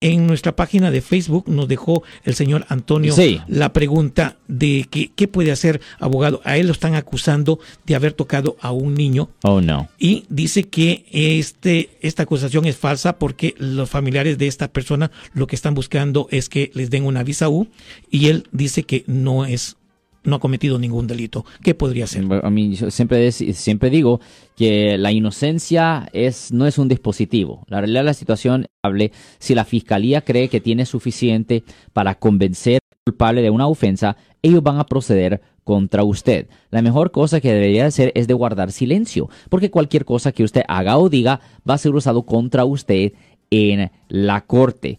En nuestra página de Facebook nos dejó el señor Antonio la pregunta de que, qué puede hacer abogado. A él lo están acusando de haber tocado a un niño. Oh, no. Y dice que este, esta acusación es falsa porque los familiares de esta persona lo que están buscando es que les den una visa U y él dice que no es no ha cometido ningún delito. ¿Qué podría ser? A mí siempre, siempre digo que la inocencia es, no es un dispositivo. La realidad de la situación hable si la fiscalía cree que tiene suficiente para convencer al culpable de una ofensa, ellos van a proceder contra usted. La mejor cosa que debería hacer es de guardar silencio, porque cualquier cosa que usted haga o diga va a ser usado contra usted en la corte.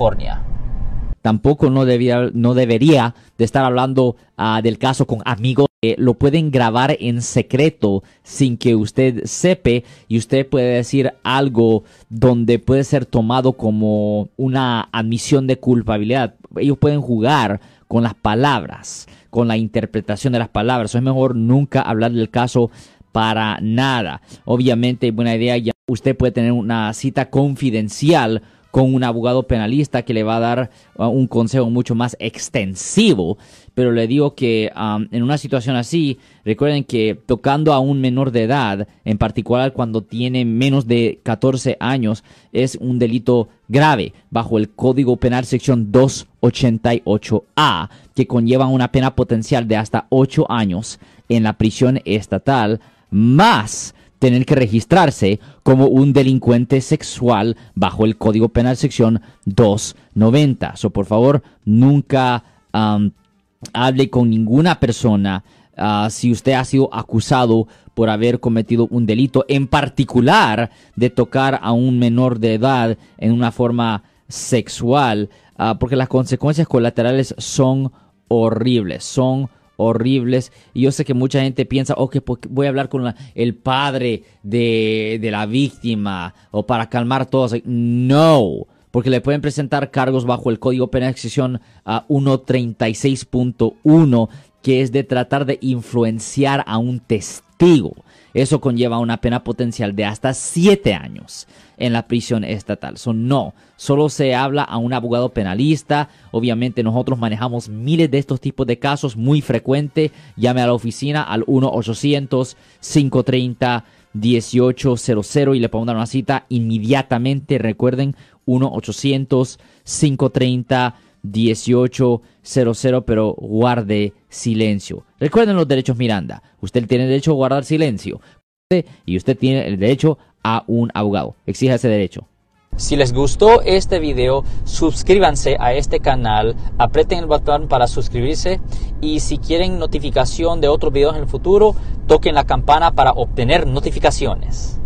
Tampoco no, debía, no debería de estar hablando ah, del caso con amigos. que lo pueden grabar en secreto sin que usted sepa y usted puede decir algo donde puede ser tomado como una admisión de culpabilidad. Ellos pueden jugar con las palabras, con la interpretación de las palabras. es mejor nunca hablar del caso para nada. Obviamente, buena idea, ya usted puede tener una cita confidencial con un abogado penalista que le va a dar uh, un consejo mucho más extensivo. Pero le digo que en una situación así, recuerden que tocando a un menor de edad, en particular cuando tiene menos de 14 años, es un delito grave bajo el Código Penal sección 288A, que conlleva una pena potencial de hasta 8 años en la prisión estatal, más tener que registrarse como un delincuente sexual bajo el Código Penal sección 290. So, por favor, nunca hable con ninguna persona ah, si usted ha sido acusado por haber cometido un delito, en particular de tocar a un menor de edad en una forma sexual, ah, porque las consecuencias colaterales son horribles, son horribles. Y yo sé que mucha gente piensa, ok, pues voy a hablar con el padre de, la víctima o para calmar todos. No, porque le pueden presentar cargos bajo el Código Penal de a 136.1, que es de tratar de influenciar a un testigo. Eso conlleva una pena potencial de hasta 7 años en la prisión estatal. So, no, solo se habla a un abogado penalista. Obviamente nosotros manejamos miles de estos tipos de casos muy frecuente. Llame a la oficina al 1-800-530-1800 y le podemos dar una cita inmediatamente. Recuerden, 1-800-530-1800, pero guarde silencio. Recuerden los derechos Miranda. Usted tiene derecho a guardar silencio y usted tiene el derecho a un abogado. Exija ese derecho. Si les gustó este video, suscríbanse a este canal, aprieten el botón para suscribirse y si quieren notificación de otros videos en el futuro, toquen la campana para obtener notificaciones.